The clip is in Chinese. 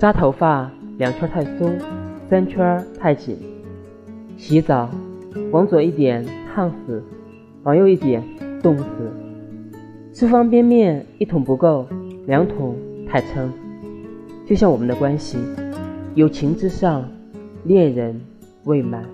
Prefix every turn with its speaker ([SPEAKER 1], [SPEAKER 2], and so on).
[SPEAKER 1] 扎头发两圈太松三圈太紧。洗澡往左一点烫死往右一点冻死。吃方便面一桶不够两桶太撑。就像我们的关系友情之上恋人未满。